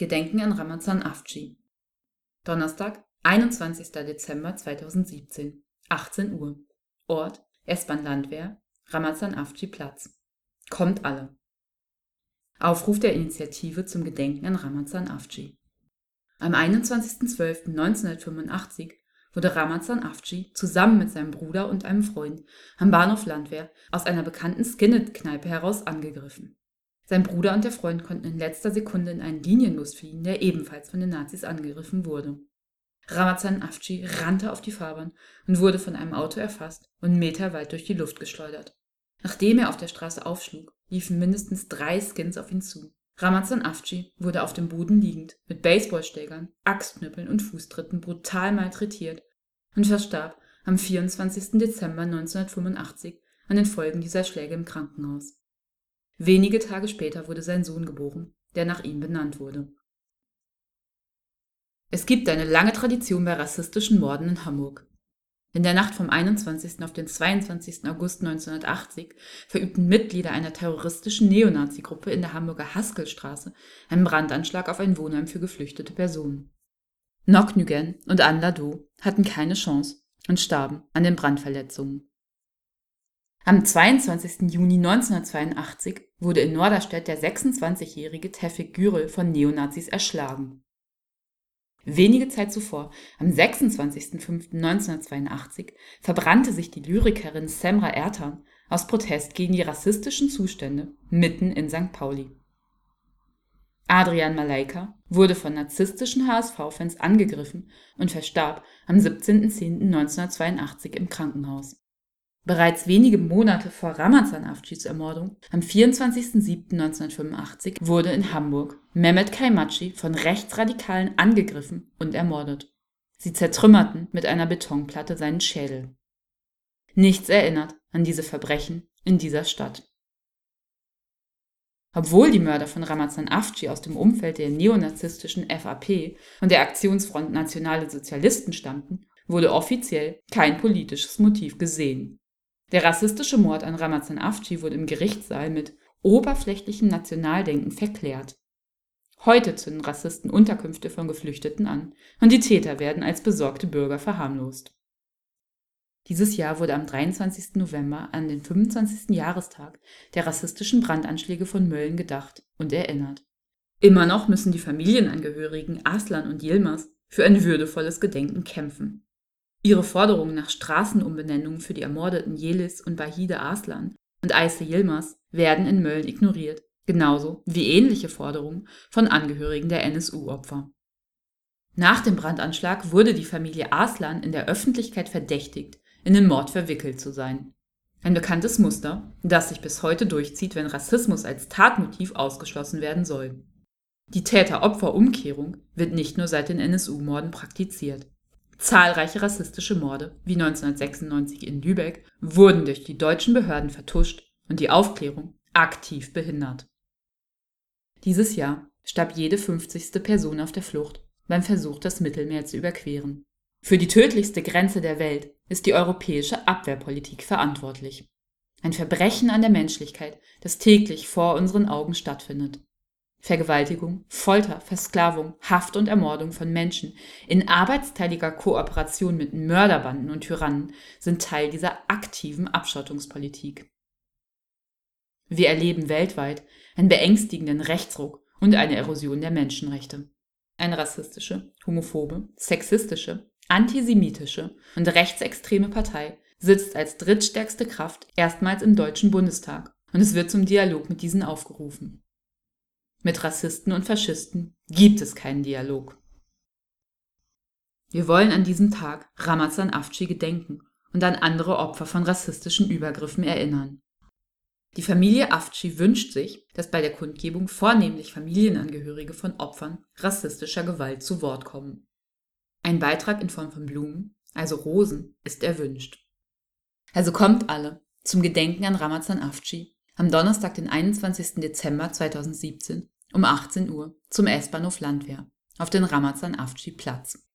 Gedenken an Ramazan Afci. Donnerstag, 21. Dezember 2017, 18 Uhr. Ort: S-Bahn Landwehr, Ramazan Afci Platz. Kommt alle! Aufruf der Initiative zum Gedenken an Ramazan Afci. Am 21.12.1985 wurde Ramazan Afci zusammen mit seinem Bruder und einem Freund am Bahnhof Landwehr aus einer bekannten Skinhead-Kneipe heraus angegriffen. Sein Bruder und der Freund konnten in letzter Sekunde in einen Linienbus fliehen, der ebenfalls von den Nazis angegriffen wurde. Ramazan Afci rannte auf die Fahrbahn und wurde von einem Auto erfasst und meterweit durch die Luft geschleudert. Nachdem er auf der Straße aufschlug, liefen mindestens drei Skins auf ihn zu. Ramazan Afci wurde auf dem Boden liegend, mit Baseballschlägern, Axtknüppeln und Fußtritten brutal malträtiert und verstarb am 24. Dezember 1985 an den Folgen dieser Schläge im Krankenhaus. Wenige Tage später wurde sein Sohn geboren, der nach ihm benannt wurde. Es gibt eine lange Tradition bei rassistischen Morden in Hamburg. In der Nacht vom 21. auf den 22. August 1980 verübten Mitglieder einer terroristischen Neonazi-Gruppe in der Hamburger Haskellstraße einen Brandanschlag auf ein Wohnheim für geflüchtete Personen. Nok Nguyen und An Lado hatten keine Chance und starben an den Brandverletzungen. Am 22. Juni 1982 wurde in Norderstedt der 26-jährige Tevfik Gürel von Neonazis erschlagen. Wenige Zeit zuvor, am 26.05.1982, verbrannte sich die Lyrikerin Semra Ertan aus Protest gegen die rassistischen Zustände mitten in St. Pauli. Adrian Malaika wurde von narzisstischen HSV-Fans angegriffen und verstarb am 17.10.1982 im Krankenhaus. Bereits wenige Monate vor Ramazan Afcis Ermordung, am 24.07.1985, wurde in Hamburg Mehmet Kaimachi von Rechtsradikalen angegriffen und ermordet. Sie zertrümmerten mit einer Betonplatte seinen Schädel. Nichts erinnert an diese Verbrechen in dieser Stadt. Obwohl die Mörder von Ramazan Afci aus dem Umfeld der neonazistischen FAP und der Aktionsfront Nationale Sozialisten stammten, wurde offiziell kein politisches Motiv gesehen. Der rassistische Mord an Ramazan Afci wurde im Gerichtssaal mit oberflächlichem Nationaldenken verklärt. Heute zünden Rassisten Unterkünfte von Geflüchteten an und die Täter werden als besorgte Bürger verharmlost. Dieses Jahr wurde am 23. November an den 25. Jahrestag der rassistischen Brandanschläge von Mölln gedacht und erinnert. Immer noch müssen die Familienangehörigen Aslan und Yilmaz für ein würdevolles Gedenken kämpfen. Ihre Forderungen nach Straßenumbenennungen für die ermordeten Jelis und Bahide Arslan und Aise Yilmaz werden in Mölln ignoriert, genauso wie ähnliche Forderungen von Angehörigen der NSU-Opfer. Nach dem Brandanschlag wurde die Familie Arslan in der Öffentlichkeit verdächtigt, in den Mord verwickelt zu sein. Ein bekanntes Muster, das sich bis heute durchzieht, wenn Rassismus als Tatmotiv ausgeschlossen werden soll. Die Täter-Opfer-Umkehrung wird nicht nur seit den NSU-Morden praktiziert. Zahlreiche rassistische Morde, wie 1996 in Lübeck, wurden durch die deutschen Behörden vertuscht und die Aufklärung aktiv behindert. Dieses Jahr starb jede 50. Person auf der Flucht beim Versuch, das Mittelmeer zu überqueren. Für die tödlichste Grenze der Welt ist die europäische Abwehrpolitik verantwortlich. Ein Verbrechen an der Menschlichkeit, das täglich vor unseren Augen stattfindet. Vergewaltigung, Folter, Versklavung, Haft und Ermordung von Menschen in arbeitsteiliger Kooperation mit Mörderbanden und Tyrannen sind Teil dieser aktiven Abschottungspolitik. Wir erleben weltweit einen beängstigenden Rechtsruck und eine Erosion der Menschenrechte. Eine rassistische, homophobe, sexistische, antisemitische und rechtsextreme Partei sitzt als drittstärkste Kraft erstmals im Deutschen Bundestag und es wird zum Dialog mit diesen aufgerufen. Mit Rassisten und Faschisten gibt es keinen Dialog. Wir wollen an diesem Tag Ramazan Afci gedenken und an andere Opfer von rassistischen Übergriffen erinnern. Die Familie Afci wünscht sich, dass bei der Kundgebung vornehmlich Familienangehörige von Opfern rassistischer Gewalt zu Wort kommen. Ein Beitrag in Form von Blumen, also Rosen, ist erwünscht. Also kommt alle zum Gedenken an Ramazan Afci am Donnerstag, den 21. Dezember 2017 um 18 Uhr zum S-Bahnhof Landwehr auf den Ramazan Afci Platz.